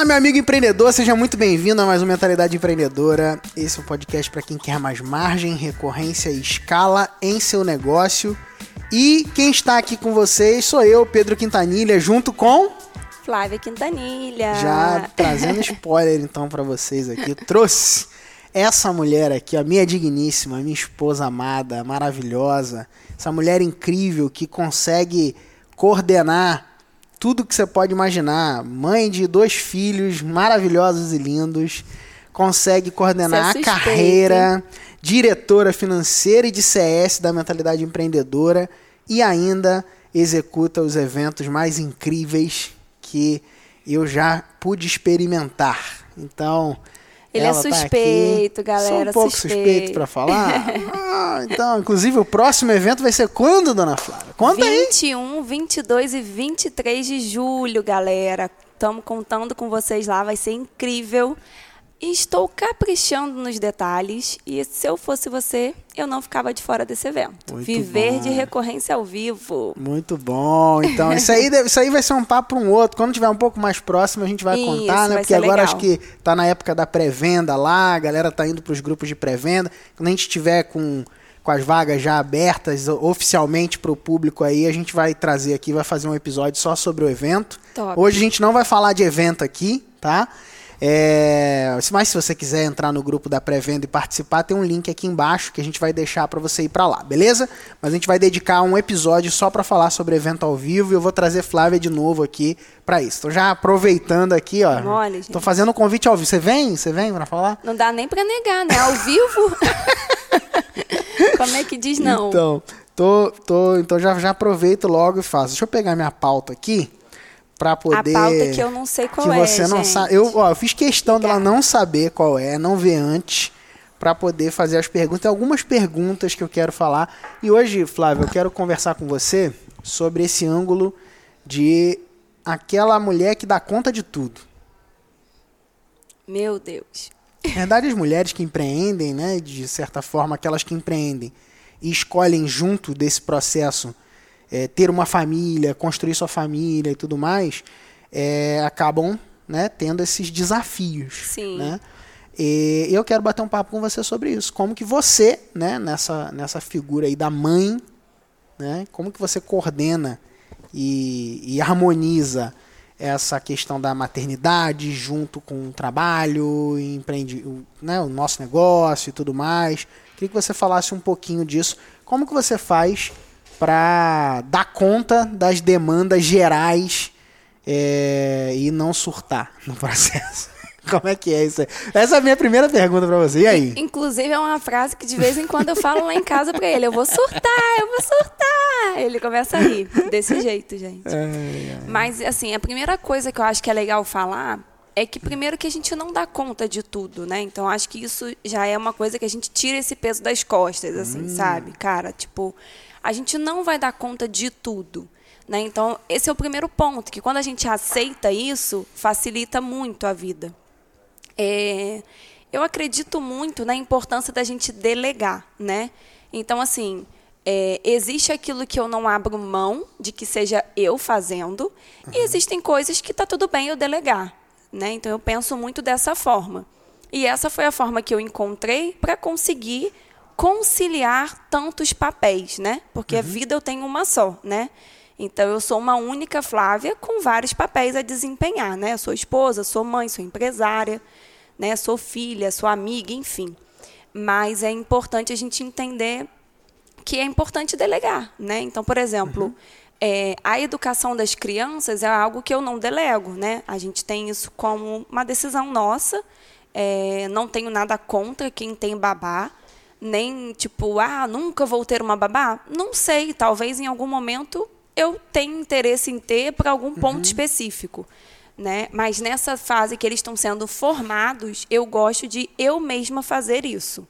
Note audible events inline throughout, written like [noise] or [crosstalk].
Fala, meu amigo empreendedor, seja muito bem-vindo a mais uma Mentalidade Empreendedora. Esse é um podcast para quem quer mais margem, recorrência e escala em seu negócio. E quem está aqui com vocês sou eu, Pedro Quintanilha, junto com Flávia Quintanilha. Já trazendo spoiler então para vocês aqui. Trouxe essa mulher aqui, a minha digníssima, minha esposa amada, maravilhosa, essa mulher incrível que consegue coordenar tudo que você pode imaginar. Mãe de dois filhos maravilhosos e lindos, consegue coordenar a carreira, diretora financeira e de CS da mentalidade empreendedora e ainda executa os eventos mais incríveis que eu já pude experimentar. Então, ele é tá suspeito, tá galera. Sou um pouco suspeito, suspeito para falar. [laughs] ah, então, inclusive, o próximo evento vai ser quando, dona Flávia? Conta 21, aí. 22 e 23 de julho, galera. Estamos contando com vocês lá, vai ser incrível. Estou caprichando nos detalhes e se eu fosse você, eu não ficava de fora desse evento. Muito Viver bom. de recorrência ao vivo. Muito bom. Então, isso aí, isso aí vai ser um papo para um outro. Quando tiver um pouco mais próximo, a gente vai isso, contar, né? Porque agora legal. acho que tá na época da pré-venda lá, a galera tá indo para os grupos de pré-venda. Quando a gente tiver com com as vagas já abertas oficialmente para o público aí, a gente vai trazer aqui, vai fazer um episódio só sobre o evento. Top. Hoje a gente não vai falar de evento aqui, tá? É, mas se você quiser entrar no grupo da pré-venda e participar, tem um link aqui embaixo que a gente vai deixar para você ir para lá, beleza? Mas a gente vai dedicar um episódio só para falar sobre evento ao vivo e eu vou trazer Flávia de novo aqui para isso. Tô já aproveitando aqui, ó. Mole, Tô fazendo um convite ao vivo. Você vem? Você vem para falar? Não dá nem para negar, né? Ao vivo. [laughs] Como é que diz não? Então, tô, tô, então já, já aproveito logo e faço. Deixa eu pegar minha pauta aqui para poder. A pauta que eu não sei qual que é. Você não sabe. Eu, ó, eu fiz questão dela não saber qual é, não ver antes, para poder fazer as perguntas. Tem algumas perguntas que eu quero falar. E hoje, Flávio, eu quero conversar com você sobre esse ângulo de aquela mulher que dá conta de tudo. Meu Deus. Na verdade, as mulheres que empreendem, né, de certa forma, aquelas que empreendem e escolhem junto desse processo é, ter uma família, construir sua família e tudo mais, é, acabam né, tendo esses desafios. Sim. Né? E eu quero bater um papo com você sobre isso. Como que você, né, nessa, nessa figura aí da mãe, né, como que você coordena e, e harmoniza essa questão da maternidade junto com o trabalho, empreende, né, o nosso negócio e tudo mais. Queria que você falasse um pouquinho disso. Como que você faz para dar conta das demandas gerais é, e não surtar no [laughs] processo. Como é que é isso aí? Essa é a minha primeira pergunta para você. E aí? Inclusive, é uma frase que de vez em quando eu falo lá em casa para ele: eu vou surtar, eu vou surtar. Ele começa a rir. Desse jeito, gente. É. Mas, assim, a primeira coisa que eu acho que é legal falar é que, primeiro, que a gente não dá conta de tudo, né? Então, acho que isso já é uma coisa que a gente tira esse peso das costas, assim, hum. sabe? Cara, tipo a gente não vai dar conta de tudo. Né? Então, esse é o primeiro ponto, que quando a gente aceita isso, facilita muito a vida. É, eu acredito muito na importância da gente delegar. Né? Então, assim, é, existe aquilo que eu não abro mão de que seja eu fazendo, uhum. e existem coisas que está tudo bem eu delegar. Né? Então, eu penso muito dessa forma. E essa foi a forma que eu encontrei para conseguir conciliar tantos papéis, né? Porque uhum. a vida eu tenho uma só, né? Então eu sou uma única Flávia com vários papéis a desempenhar, né? Eu sou esposa, sou mãe, sou empresária, né? Sou filha, sou amiga, enfim. Mas é importante a gente entender que é importante delegar, né? Então, por exemplo, uhum. é, a educação das crianças é algo que eu não delego, né? A gente tem isso como uma decisão nossa. É, não tenho nada contra quem tem babá, nem tipo, ah, nunca vou ter uma babá? Não sei, talvez em algum momento eu tenha interesse em ter para algum ponto uhum. específico. Né? Mas nessa fase que eles estão sendo formados, eu gosto de eu mesma fazer isso.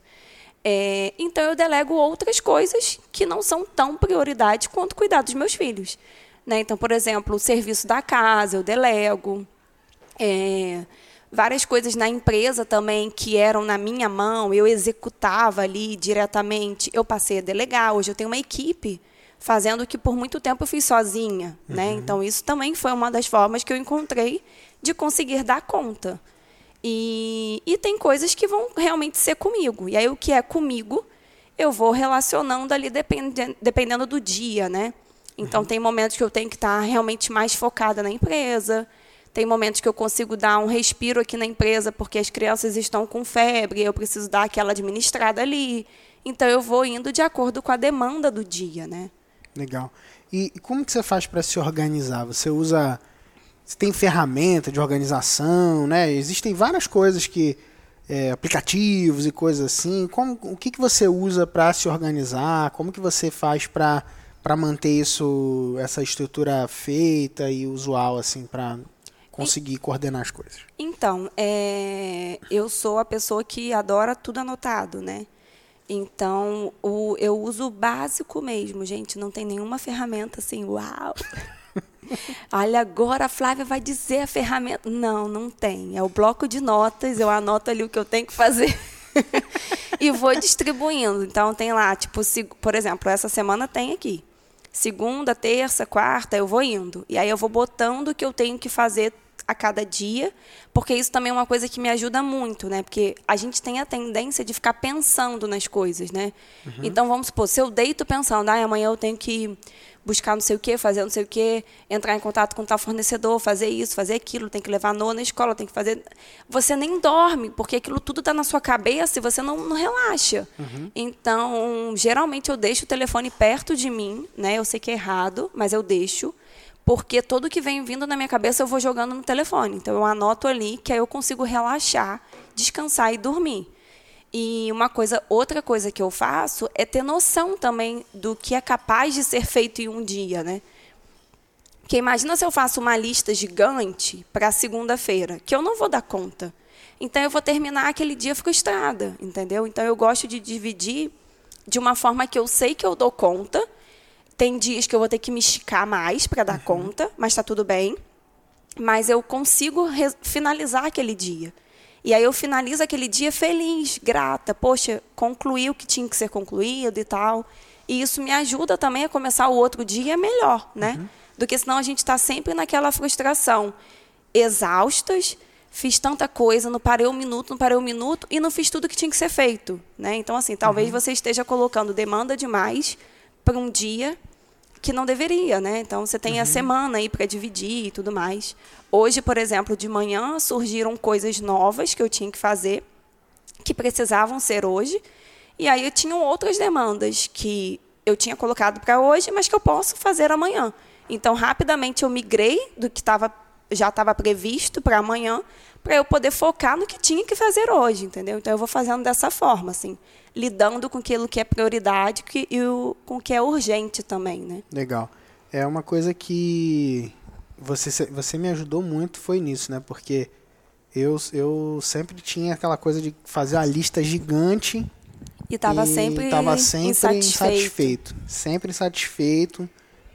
É, então eu delego outras coisas que não são tão prioridade quanto cuidar dos meus filhos. Né? Então, por exemplo, o serviço da casa eu delego. É, várias coisas na empresa também que eram na minha mão, eu executava ali diretamente, eu passei a delegar. Hoje eu tenho uma equipe fazendo o que por muito tempo eu fiz sozinha, né? uhum. né? Então isso também foi uma das formas que eu encontrei de conseguir dar conta. E, e tem coisas que vão realmente ser comigo. E aí o que é comigo, eu vou relacionando ali dependendo, dependendo do dia, né? Então uhum. tem momentos que eu tenho que estar realmente mais focada na empresa. Tem momentos que eu consigo dar um respiro aqui na empresa porque as crianças estão com febre, eu preciso dar aquela administrada ali. Então eu vou indo de acordo com a demanda do dia, né? Legal. E como que você faz para se organizar? Você usa você tem ferramenta de organização, né? Existem várias coisas que é, aplicativos e coisas assim. Como, o que, que você usa para se organizar? Como que você faz para para manter isso, essa estrutura feita e usual assim para conseguir coordenar as coisas? Então, é, eu sou a pessoa que adora tudo anotado, né? Então, o, eu uso o básico mesmo, gente. Não tem nenhuma ferramenta assim, uau! [laughs] Olha, agora a Flávia vai dizer a ferramenta. Não, não tem. É o bloco de notas, eu anoto ali o que eu tenho que fazer. [laughs] e vou distribuindo. Então, tem lá, tipo, se, por exemplo, essa semana tem aqui. Segunda, terça, quarta, eu vou indo. E aí eu vou botando o que eu tenho que fazer a cada dia, porque isso também é uma coisa que me ajuda muito, né? Porque a gente tem a tendência de ficar pensando nas coisas, né? Uhum. Então, vamos supor, se eu deito pensando, ah, amanhã eu tenho que buscar não sei o quê, fazer não sei o quê, entrar em contato com tal fornecedor, fazer isso, fazer aquilo, tem que levar a na escola, tem que fazer. Você nem dorme, porque aquilo tudo está na sua cabeça e você não, não relaxa. Uhum. Então, geralmente eu deixo o telefone perto de mim, né? Eu sei que é errado, mas eu deixo porque tudo que vem vindo na minha cabeça eu vou jogando no telefone. Então eu anoto ali que aí eu consigo relaxar, descansar e dormir. E uma coisa, outra coisa que eu faço é ter noção também do que é capaz de ser feito em um dia, né? Porque imagina se eu faço uma lista gigante para segunda-feira, que eu não vou dar conta. Então eu vou terminar aquele dia frustrada, entendeu? Então eu gosto de dividir de uma forma que eu sei que eu dou conta tem dias que eu vou ter que me esticar mais para dar uhum. conta, mas está tudo bem. Mas eu consigo finalizar aquele dia. E aí eu finalizo aquele dia feliz, grata. Poxa, concluí o que tinha que ser concluído e tal. E isso me ajuda também a começar o outro dia melhor, né? Uhum. Do que senão a gente está sempre naquela frustração. Exaustas, fiz tanta coisa, não parei um minuto, não parei um minuto e não fiz tudo que tinha que ser feito, né? Então assim, talvez uhum. você esteja colocando demanda demais para um dia que não deveria, né? Então você tem uhum. a semana aí para dividir e tudo mais. Hoje, por exemplo, de manhã surgiram coisas novas que eu tinha que fazer, que precisavam ser hoje, e aí eu tinha outras demandas que eu tinha colocado para hoje, mas que eu posso fazer amanhã. Então, rapidamente eu migrei do que tava, já estava previsto para amanhã, para eu poder focar no que tinha que fazer hoje, entendeu? Então eu vou fazendo dessa forma, assim lidando com aquilo que é prioridade que, e o, com o que é urgente também, né? Legal. É uma coisa que você, você me ajudou muito foi nisso, né? Porque eu, eu sempre tinha aquela coisa de fazer a lista gigante e estava sempre, tava sempre insatisfeito. insatisfeito. Sempre insatisfeito,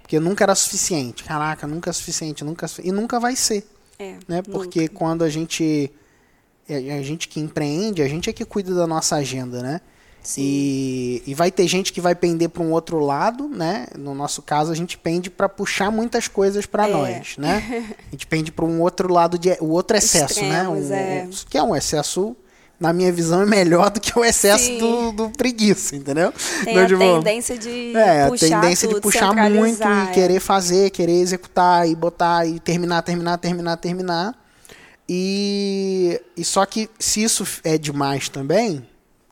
porque nunca era suficiente. Caraca, nunca é suficiente, nunca e nunca vai ser. É, né? Porque nunca. quando a gente a gente que empreende, a gente é que cuida da nossa agenda, né? E, e, vai ter gente que vai pender para um outro lado, né? No nosso caso, a gente pende para puxar muitas coisas para é. nós, né? [laughs] A gente pende para um outro lado de o outro excesso, né? Extremos, né? Um, é. Que é um excesso na minha visão, é melhor do que o excesso do, do, preguiça, entendeu? Tem a tendência de é, puxar a tendência tudo, de puxar muito e é. querer fazer, querer executar e botar e terminar, terminar, terminar, terminar. E, e só que se isso é demais também,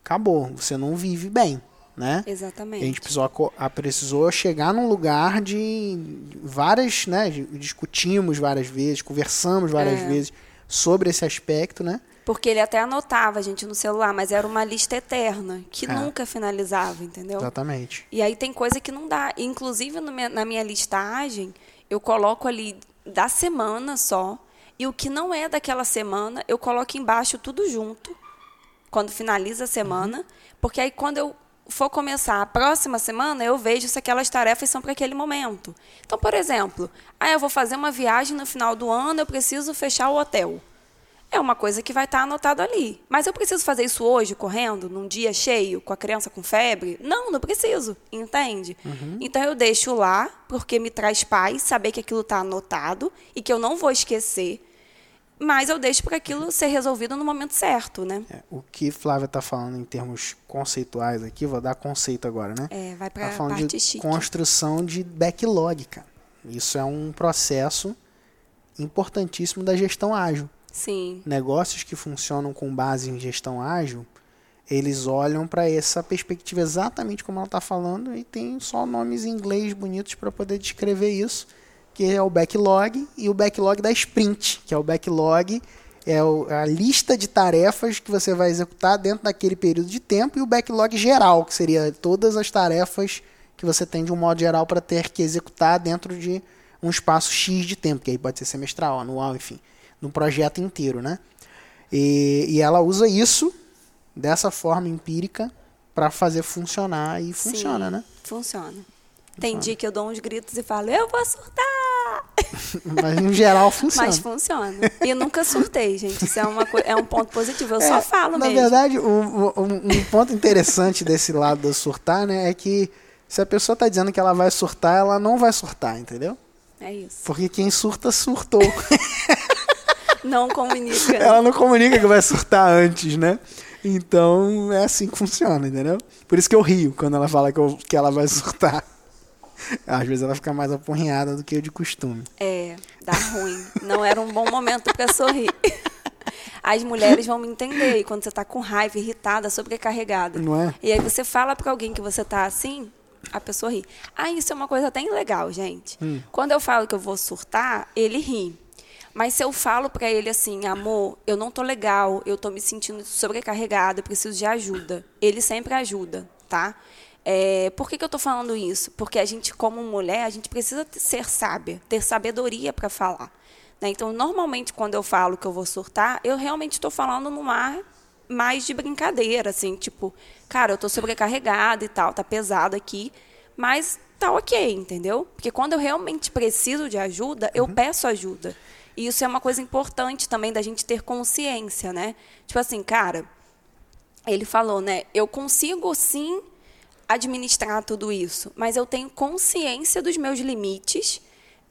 acabou, você não vive bem, né? Exatamente. A gente precisou, a, precisou chegar num lugar de várias, né? Discutimos várias vezes, conversamos várias é. vezes sobre esse aspecto, né? Porque ele até anotava a gente no celular, mas era uma lista eterna, que é. nunca finalizava, entendeu? Exatamente. E aí tem coisa que não dá. Inclusive, na minha listagem, eu coloco ali da semana só, e o que não é daquela semana, eu coloco embaixo tudo junto quando finaliza a semana, uhum. porque aí quando eu for começar a próxima semana, eu vejo se aquelas tarefas são para aquele momento. Então, por exemplo, ah, eu vou fazer uma viagem no final do ano, eu preciso fechar o hotel. É uma coisa que vai estar tá anotado ali. Mas eu preciso fazer isso hoje, correndo, num dia cheio, com a criança com febre? Não, não preciso, entende? Uhum. Então eu deixo lá, porque me traz paz saber que aquilo está anotado e que eu não vou esquecer. Mas eu deixo para aquilo ser resolvido no momento certo, né? É, o que Flávia está falando em termos conceituais aqui, vou dar conceito agora, né? É, vai para tá a parte de chique. construção de backlog, cara. Isso é um processo importantíssimo da gestão ágil. Sim. Negócios que funcionam com base em gestão ágil, eles olham para essa perspectiva exatamente como ela está falando e tem só nomes em inglês bonitos para poder descrever isso, que é o backlog e o backlog da sprint, que é o backlog é a lista de tarefas que você vai executar dentro daquele período de tempo e o backlog geral, que seria todas as tarefas que você tem de um modo geral para ter que executar dentro de um espaço X de tempo, que aí pode ser semestral, anual, enfim no projeto inteiro, né? E, e ela usa isso dessa forma empírica para fazer funcionar e funciona, Sim, né? Funciona. Tem dia que eu dou uns gritos e falo, eu vou surtar! [laughs] Mas no geral funciona. Mas funciona. E eu nunca surtei, gente. Isso é, uma, é um ponto positivo. Eu é, só falo na mesmo. Na verdade, um, um, um, ponto interessante desse lado do surtar, né, é que se a pessoa está dizendo que ela vai surtar, ela não vai surtar, entendeu? É isso. Porque quem surta, surtou. [laughs] Não comunica. Ela não comunica que vai surtar antes, né? Então é assim que funciona, entendeu? Por isso que eu rio quando ela fala que, eu, que ela vai surtar. Às vezes ela fica mais apurrinhada do que eu de costume. É, dá ruim. Não era um bom momento para sorrir. As mulheres vão me entender. E quando você tá com raiva, irritada, sobrecarregada. Não é? E aí você fala para alguém que você tá assim, a pessoa ri. Ah, isso é uma coisa até legal, gente. Hum. Quando eu falo que eu vou surtar, ele ri. Mas se eu falo para ele assim, amor, eu não tô legal, eu tô me sentindo sobrecarregada, preciso de ajuda. Ele sempre ajuda, tá? É, por que, que eu estou falando isso? Porque a gente, como mulher, a gente precisa ser sábia, ter sabedoria para falar. Né? Então, normalmente, quando eu falo que eu vou surtar, eu realmente estou falando no mar mais de brincadeira, assim, tipo, cara, eu estou sobrecarregada e tal, tá pesado aqui, mas tá ok, entendeu? Porque quando eu realmente preciso de ajuda, eu uhum. peço ajuda. E isso é uma coisa importante também da gente ter consciência, né? Tipo assim, cara, ele falou, né? Eu consigo sim administrar tudo isso, mas eu tenho consciência dos meus limites.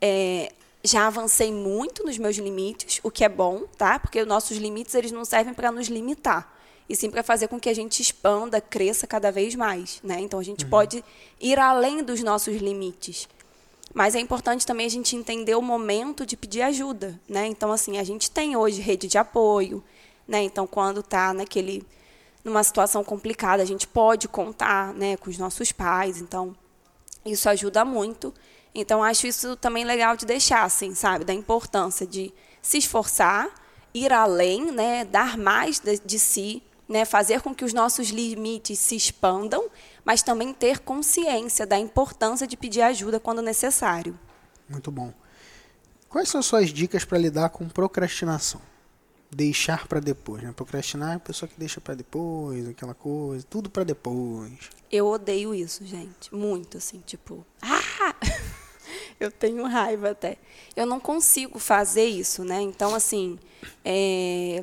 É, já avancei muito nos meus limites, o que é bom, tá? Porque os nossos limites eles não servem para nos limitar, e sim para fazer com que a gente expanda, cresça cada vez mais, né? Então a gente uhum. pode ir além dos nossos limites. Mas é importante também a gente entender o momento de pedir ajuda, né? Então, assim, a gente tem hoje rede de apoio, né? Então, quando está naquele numa situação complicada, a gente pode contar, né, com os nossos pais. Então, isso ajuda muito. Então, acho isso também legal de deixar, assim, sabe, da importância de se esforçar, ir além, né, dar mais de, de si, né, fazer com que os nossos limites se expandam mas também ter consciência da importância de pedir ajuda quando necessário. Muito bom. Quais são suas dicas para lidar com procrastinação? Deixar para depois, né? Procrastinar é a pessoa que deixa para depois, aquela coisa, tudo para depois. Eu odeio isso, gente, muito assim, tipo, ah! [laughs] eu tenho raiva até. Eu não consigo fazer isso, né? Então, assim, é...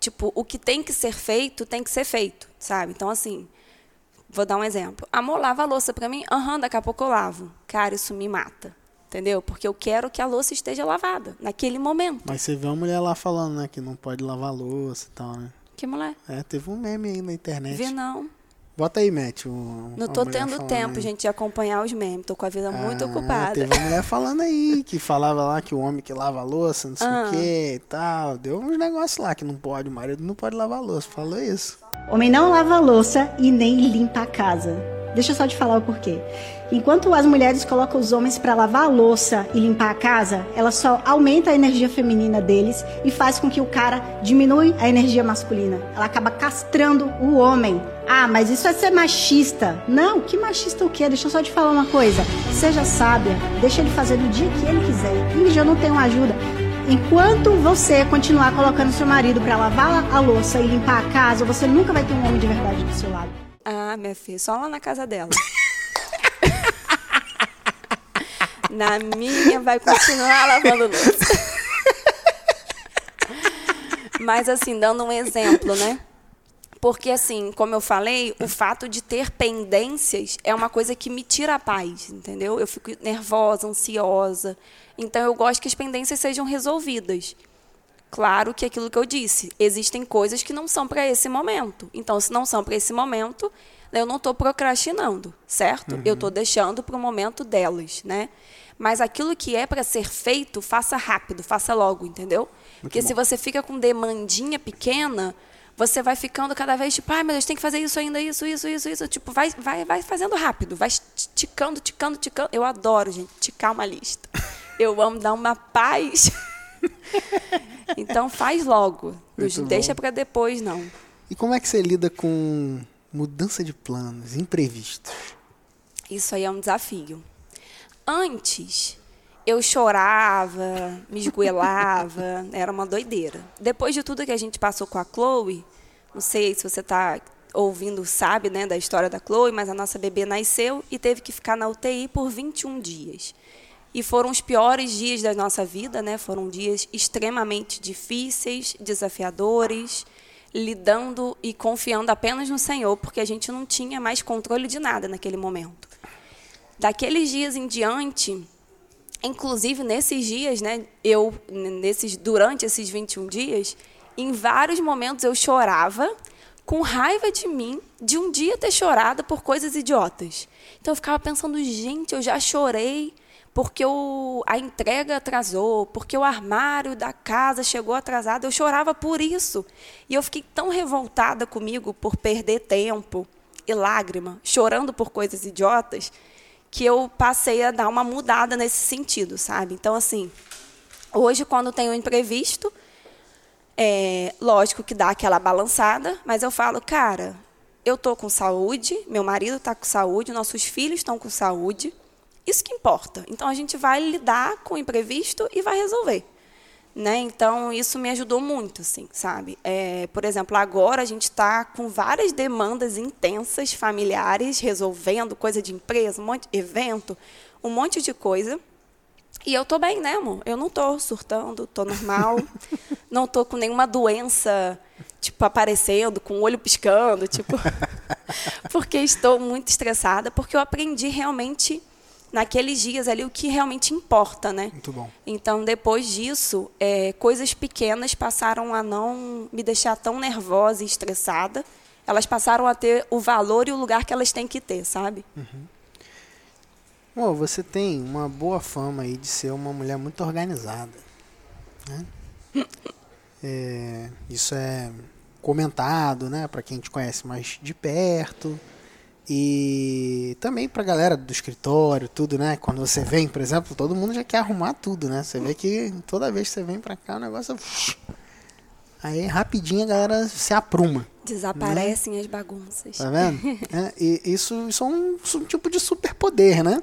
tipo, o que tem que ser feito, tem que ser feito, sabe? Então, assim, Vou dar um exemplo. Amor, lava a louça para mim? Aham, uhum, daqui a pouco eu lavo. Cara, isso me mata. Entendeu? Porque eu quero que a louça esteja lavada naquele momento. Mas você vê uma mulher lá falando, né, que não pode lavar a louça e tal, né? Que mulher? É, teve um meme aí na internet. Vi não. Bota aí, Matt. Um, não tô tendo tempo, aí. gente, de acompanhar os memes. Tô com a vida ah, muito ocupada. Teve uma mulher falando aí que falava lá que o homem que lava a louça, não sei ah. o que e tal. Deu uns negócios lá que não pode, o marido não pode lavar a louça. Falou isso. Homem não lava a louça e nem limpa a casa. Deixa eu só te falar o porquê. Enquanto as mulheres colocam os homens para lavar a louça e limpar a casa, ela só aumenta a energia feminina deles e faz com que o cara diminui a energia masculina. Ela acaba castrando o homem. Ah, mas isso é ser machista. Não, que machista o quê? Deixa eu só te falar uma coisa. Seja sábia, deixa ele fazer do dia que ele quiser. E eu não tenho ajuda. Enquanto você continuar colocando seu marido para lavar a louça e limpar a casa, você nunca vai ter um homem de verdade do seu lado. Ah, minha filha, só lá na casa dela. na minha vai continuar lavando louça. Mas, assim, dando um exemplo, né? Porque, assim, como eu falei, o fato de ter pendências é uma coisa que me tira a paz, entendeu? Eu fico nervosa, ansiosa. Então, eu gosto que as pendências sejam resolvidas. Claro que aquilo que eu disse, existem coisas que não são para esse momento. Então, se não são para esse momento, eu não estou procrastinando, certo? Uhum. Eu estou deixando para o momento delas, né? Mas aquilo que é para ser feito, faça rápido, faça logo, entendeu? Muito Porque bom. se você fica com demandinha pequena, você vai ficando cada vez tipo, ai, ah, meu Deus, tem que fazer isso ainda, isso, isso, isso, isso. Tipo, vai, vai, vai fazendo rápido, vai ticando, ticando, ticando. Eu adoro, gente, ticar uma lista. [laughs] Eu amo dar uma paz. [laughs] [laughs] então faz logo. Não deixa para depois, não. E como é que você lida com mudança de planos, imprevistos? Isso aí é um desafio. Antes, eu chorava, me esgoelava, [laughs] era uma doideira. Depois de tudo que a gente passou com a Chloe, não sei se você está ouvindo, sabe, né, da história da Chloe, mas a nossa bebê nasceu e teve que ficar na UTI por 21 dias. E foram os piores dias da nossa vida, né? Foram dias extremamente difíceis, desafiadores, lidando e confiando apenas no Senhor, porque a gente não tinha mais controle de nada naquele momento. Daqueles dias em diante, inclusive nesses dias, né, eu nesses durante esses 21 dias, em vários momentos eu chorava com raiva de mim de um dia ter chorado por coisas idiotas. Então eu ficava pensando, gente, eu já chorei porque o, a entrega atrasou, porque o armário da casa chegou atrasado. Eu chorava por isso. E eu fiquei tão revoltada comigo por perder tempo e lágrima, chorando por coisas idiotas, que eu passei a dar uma mudada nesse sentido, sabe? Então, assim, hoje, quando tem um imprevisto, é lógico que dá aquela balançada, mas eu falo, cara, eu tô com saúde, meu marido está com saúde, nossos filhos estão com saúde, isso que importa. Então, a gente vai lidar com o imprevisto e vai resolver. Né? Então, isso me ajudou muito, assim, sabe? É, por exemplo, agora a gente está com várias demandas intensas familiares, resolvendo coisa de empresa, um monte evento, um monte de coisa. E eu tô bem, né, amor? Eu não tô surtando, tô normal. [laughs] não tô com nenhuma doença, tipo, aparecendo, com o olho piscando, tipo. [laughs] porque estou muito estressada, porque eu aprendi realmente naqueles dias ali o que realmente importa, né? Muito bom. Então, depois disso, é, coisas pequenas passaram a não me deixar tão nervosa e estressada. Elas passaram a ter o valor e o lugar que elas têm que ter, sabe? Uhum. Bom, você tem uma boa fama aí de ser uma mulher muito organizada. Né? é, isso é comentado, né, para quem te conhece mais de perto. E também pra galera do escritório, tudo, né? Quando você vem, por exemplo, todo mundo já quer arrumar tudo, né? Você vê que toda vez que você vem pra cá, o negócio. Aí rapidinho a galera se apruma. Desaparecem né? as bagunças. Tá vendo? [laughs] é, e isso, isso é um, é um tipo de superpoder, né?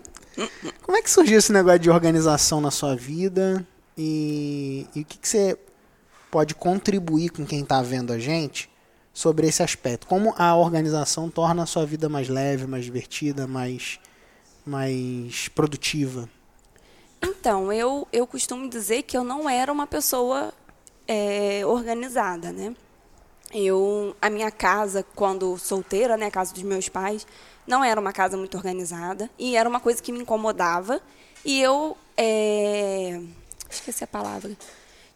Como é que surgiu esse negócio de organização na sua vida? E, e o que, que você pode contribuir com quem está vendo a gente sobre esse aspecto. Como a organização torna a sua vida mais leve, mais divertida, mais, mais produtiva? Então, eu, eu costumo dizer que eu não era uma pessoa é, organizada, né? Eu, a minha casa, quando solteira, né, a casa dos meus pais, não era uma casa muito organizada e era uma coisa que me incomodava. E eu, é, esqueci a palavra,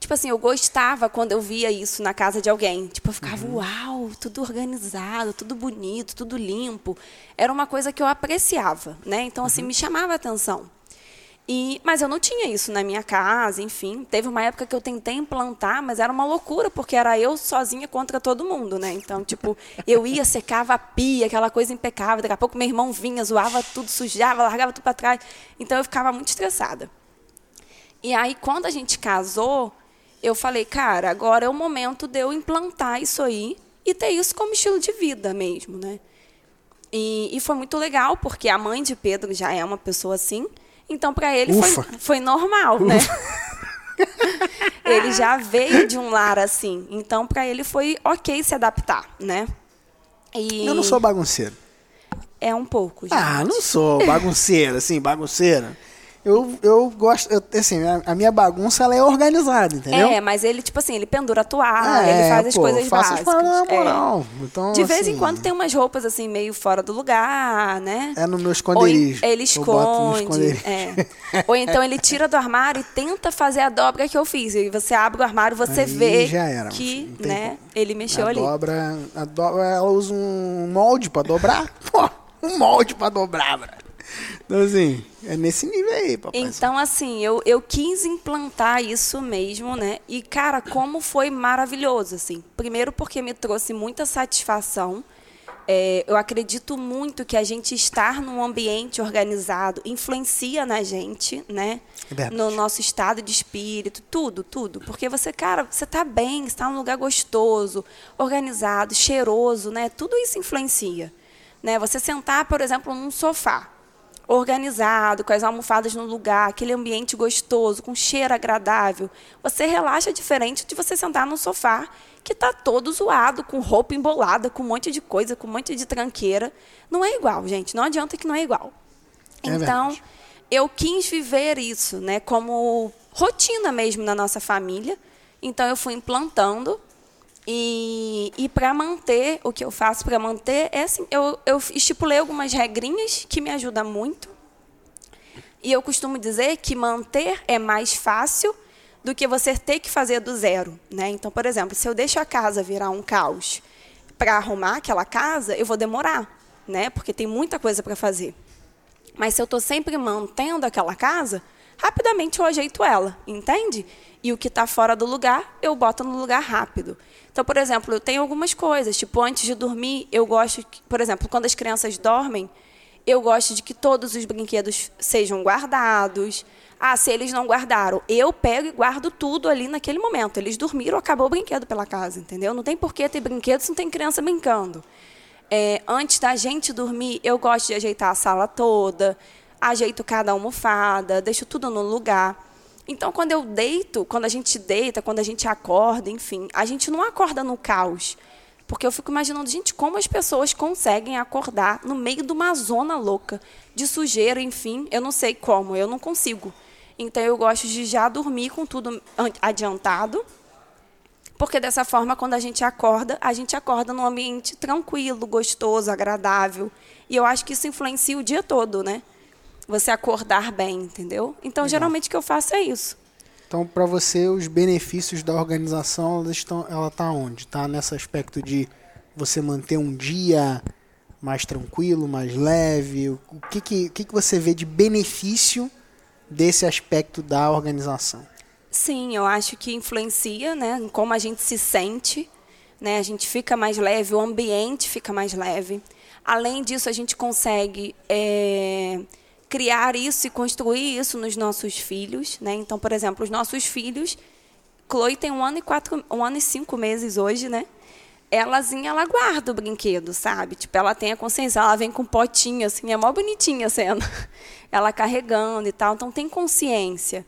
Tipo assim, eu gostava quando eu via isso na casa de alguém. Tipo, eu ficava, uhum. uau, tudo organizado, tudo bonito, tudo limpo. Era uma coisa que eu apreciava, né? Então, assim, uhum. me chamava a atenção. E, mas eu não tinha isso na minha casa, enfim. Teve uma época que eu tentei implantar, mas era uma loucura, porque era eu sozinha contra todo mundo, né? Então, tipo, eu ia, [laughs] secava a pia, aquela coisa impecável. Daqui a pouco meu irmão vinha, zoava tudo, sujava, largava tudo para trás. Então, eu ficava muito estressada. E aí, quando a gente casou, eu falei, cara, agora é o momento de eu implantar isso aí e ter isso como estilo de vida mesmo, né? E, e foi muito legal, porque a mãe de Pedro já é uma pessoa assim, então para ele foi, foi normal, né? Ufa. né? [laughs] ele já veio de um lar assim, então para ele foi ok se adaptar, né? E... Eu não sou bagunceiro. É um pouco, gente. Ah, não sou bagunceira, assim, bagunceira. Eu, eu gosto, eu, assim, a, a, minha bagunça ela é organizada, entendeu? É, mas ele, tipo assim, ele pendura a toalha, é, ele faz as pô, coisas básicas. Na moral. É. Então, De vez assim, em quando tem umas roupas assim, meio fora do lugar, né? É no meu esconderijo. Ou ele esconde. É. Ou então ele tira do armário e tenta fazer a dobra que eu fiz. E você abre o armário, você Aí vê era, que, né, ele mexeu a ali. Dobra, a dobra, ela usa um molde para dobrar. [laughs] Pô, um molde para dobrar, bro. Então, assim, é nesse nível aí, papai. Então, assim, eu, eu quis implantar isso mesmo, né? E, cara, como foi maravilhoso, assim. Primeiro porque me trouxe muita satisfação. É, eu acredito muito que a gente estar num ambiente organizado influencia na gente, né? É no nosso estado de espírito, tudo, tudo. Porque você, cara, você está bem, está num lugar gostoso, organizado, cheiroso, né? Tudo isso influencia. Né? Você sentar, por exemplo, num sofá organizado, com as almofadas no lugar, aquele ambiente gostoso, com cheiro agradável. Você relaxa diferente de você sentar no sofá que está todo zoado, com roupa embolada, com um monte de coisa, com um monte de tranqueira. Não é igual, gente. Não adianta que não é igual. É então, verdade. eu quis viver isso, né, como rotina mesmo na nossa família. Então, eu fui implantando e, e para manter, o que eu faço para manter é assim, eu, eu estipulei algumas regrinhas que me ajudam muito. E eu costumo dizer que manter é mais fácil do que você ter que fazer do zero. Né? Então, por exemplo, se eu deixo a casa virar um caos para arrumar aquela casa, eu vou demorar, né? porque tem muita coisa para fazer. Mas se eu estou sempre mantendo aquela casa, rapidamente eu ajeito ela, entende? E o que está fora do lugar, eu boto no lugar rápido. Então, por exemplo, eu tenho algumas coisas, tipo, antes de dormir, eu gosto, por exemplo, quando as crianças dormem, eu gosto de que todos os brinquedos sejam guardados. Ah, se eles não guardaram, eu pego e guardo tudo ali naquele momento. Eles dormiram, acabou o brinquedo pela casa, entendeu? Não tem por que ter brinquedo se não tem criança brincando. É, antes da gente dormir, eu gosto de ajeitar a sala toda, ajeito cada almofada, deixo tudo no lugar. Então, quando eu deito, quando a gente deita, quando a gente acorda, enfim, a gente não acorda no caos. Porque eu fico imaginando, gente, como as pessoas conseguem acordar no meio de uma zona louca, de sujeira, enfim, eu não sei como, eu não consigo. Então, eu gosto de já dormir com tudo adiantado, porque dessa forma, quando a gente acorda, a gente acorda num ambiente tranquilo, gostoso, agradável. E eu acho que isso influencia o dia todo, né? Você acordar bem, entendeu? Então, Legal. geralmente o que eu faço é isso. Então, para você, os benefícios da organização, ela estão, ela está onde? Está nesse aspecto de você manter um dia mais tranquilo, mais leve? O que, que, que, que você vê de benefício desse aspecto da organização? Sim, eu acho que influencia, né, em como a gente se sente, né? A gente fica mais leve, o ambiente fica mais leve. Além disso, a gente consegue é, criar isso e construir isso nos nossos filhos, né? Então, por exemplo, os nossos filhos, Chloe tem um ano e quatro, um ano e cinco meses hoje, né? Elazinha, ela guarda o brinquedo, sabe? Tipo, ela tem a consciência, ela vem com um potinho, assim, é mó bonitinha a cena. [laughs] Ela carregando e tal, então tem consciência.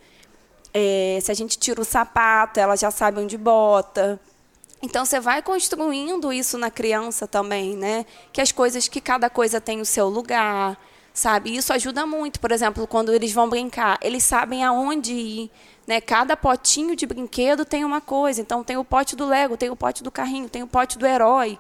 É, se a gente tira o sapato, ela já sabe onde bota. Então você vai construindo isso na criança também, né? Que as coisas, que cada coisa tem o seu lugar sabe? Isso ajuda muito, por exemplo, quando eles vão brincar, eles sabem aonde ir, né? Cada potinho de brinquedo tem uma coisa. Então tem o pote do Lego, tem o pote do carrinho, tem o pote do herói.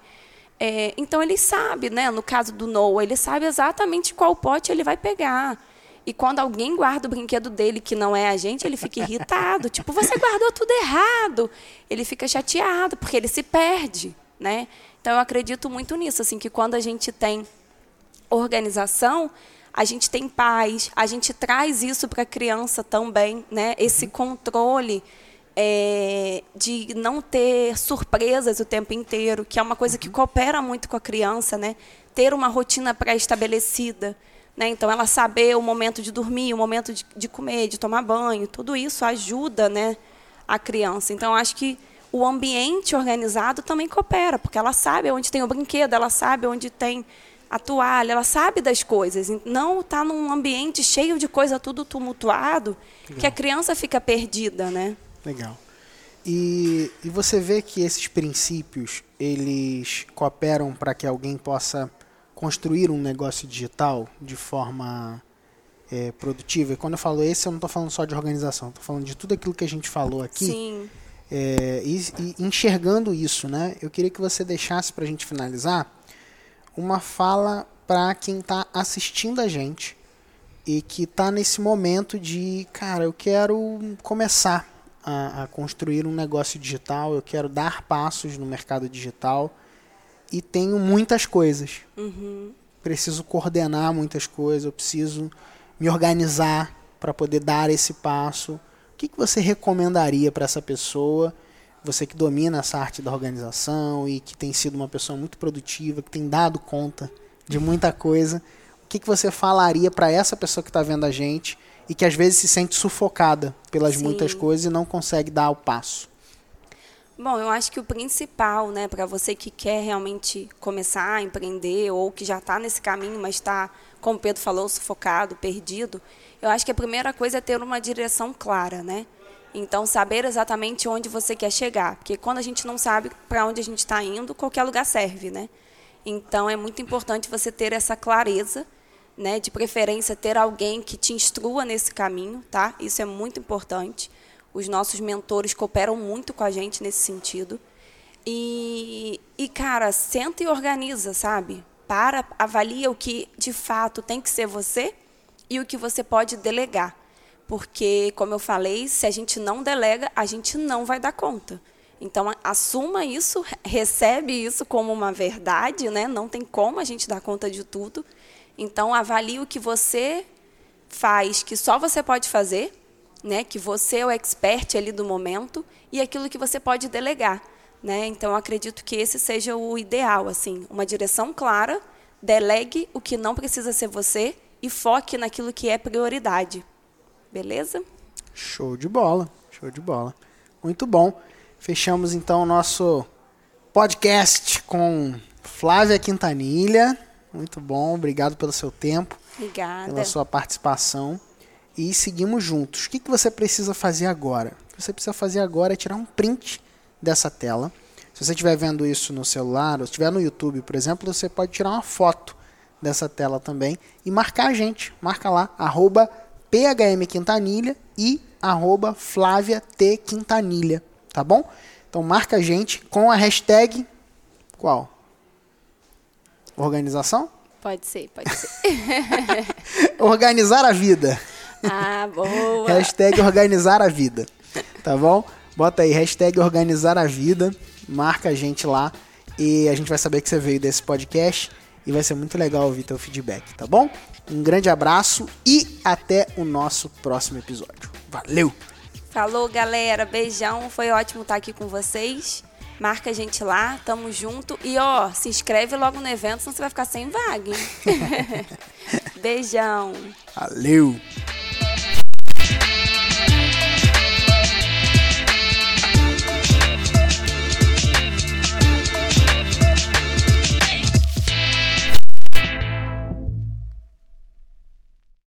É, então ele sabe, né? No caso do Noah, ele sabe exatamente qual pote ele vai pegar. E quando alguém guarda o brinquedo dele que não é a gente, ele fica irritado. tipo, você guardou tudo errado. Ele fica chateado, porque ele se perde, né? Então eu acredito muito nisso, assim, que quando a gente tem organização, a gente tem paz, a gente traz isso para a criança também, né? Esse uhum. controle é, de não ter surpresas o tempo inteiro, que é uma coisa que uhum. coopera muito com a criança, né? Ter uma rotina pré-estabelecida. Né? Então, ela saber o momento de dormir, o momento de, de, comer, de tomar banho, tudo isso ajuda né, a criança. Então, acho que o ambiente organizado também coopera, porque ela sabe onde tem o brinquedo, ela sabe onde tem a toalha, ela sabe das coisas. Não está num ambiente cheio de coisa tudo tumultuado, Legal. que a criança fica perdida, né? Legal. E, e você vê que esses princípios, eles cooperam para que alguém possa construir um negócio digital de forma é, produtiva. E quando eu falo esse, eu não estou falando só de organização, estou falando de tudo aquilo que a gente falou aqui. Sim. É, e, e, enxergando isso, né? Eu queria que você deixasse para a gente finalizar uma fala para quem está assistindo a gente e que está nesse momento de, cara, eu quero começar a, a, construir um negócio digital, eu quero dar passos no mercado digital e tenho muitas coisas. Uhum. Preciso coordenar muitas coisas, eu preciso me organizar para poder dar esse passo. O que, que você recomendaria para essa pessoa? Você que domina essa arte da organização e que tem sido uma pessoa muito produtiva, que tem dado conta de muita coisa. O que, que você falaria para essa pessoa que está vendo a gente e que às vezes se sente sufocada pelas Sim. muitas coisas e não consegue dar o passo? Bom, eu acho que o principal, né, para você que quer realmente começar a empreender ou que já está nesse caminho, mas está, como o Pedro falou, sufocado, perdido, eu acho que a primeira coisa é ter uma direção clara, né? Então, saber exatamente onde você quer chegar. Porque quando a gente não sabe para onde a gente está indo, qualquer lugar serve, né? Então, é muito importante você ter essa clareza, né? De preferência, ter alguém que te instrua nesse caminho, tá? Isso é muito importante. Os nossos mentores cooperam muito com a gente nesse sentido. E, e cara, senta e organiza, sabe? Para, avalia o que de fato tem que ser você e o que você pode delegar. Porque, como eu falei, se a gente não delega, a gente não vai dar conta. Então, assuma isso, recebe isso como uma verdade, né? Não tem como a gente dar conta de tudo. Então, avalie o que você faz, que só você pode fazer, né, que você é o expert ali do momento e aquilo que você pode delegar, né? Então acredito que esse seja o ideal, assim, uma direção clara, delegue o que não precisa ser você e foque naquilo que é prioridade. Beleza? Show de bola, show de bola. Muito bom. Fechamos então o nosso podcast com Flávia Quintanilha. Muito bom, obrigado pelo seu tempo. Obrigada. Pela sua participação e seguimos juntos. O que, que você precisa fazer agora? O que você precisa fazer agora é tirar um print dessa tela. Se você estiver vendo isso no celular, ou estiver no YouTube, por exemplo, você pode tirar uma foto dessa tela também e marcar a gente. Marca lá, arroba phmquintanilha e arroba Flávia T. Quintanilha, tá bom? Então marca a gente com a hashtag qual? Organização? Pode ser, pode ser. [laughs] Organizar a vida. Ah, boa. hashtag organizar a vida. Tá bom? Bota aí, hashtag organizar a vida. Marca a gente lá. E a gente vai saber que você veio desse podcast. E vai ser muito legal ouvir teu feedback, tá bom? Um grande abraço e até o nosso próximo episódio. Valeu! Falou, galera. Beijão. Foi ótimo estar aqui com vocês. Marca a gente lá, tamo junto. E ó, se inscreve logo no evento, senão você vai ficar sem vaga, hein? [laughs] Beijão. Valeu!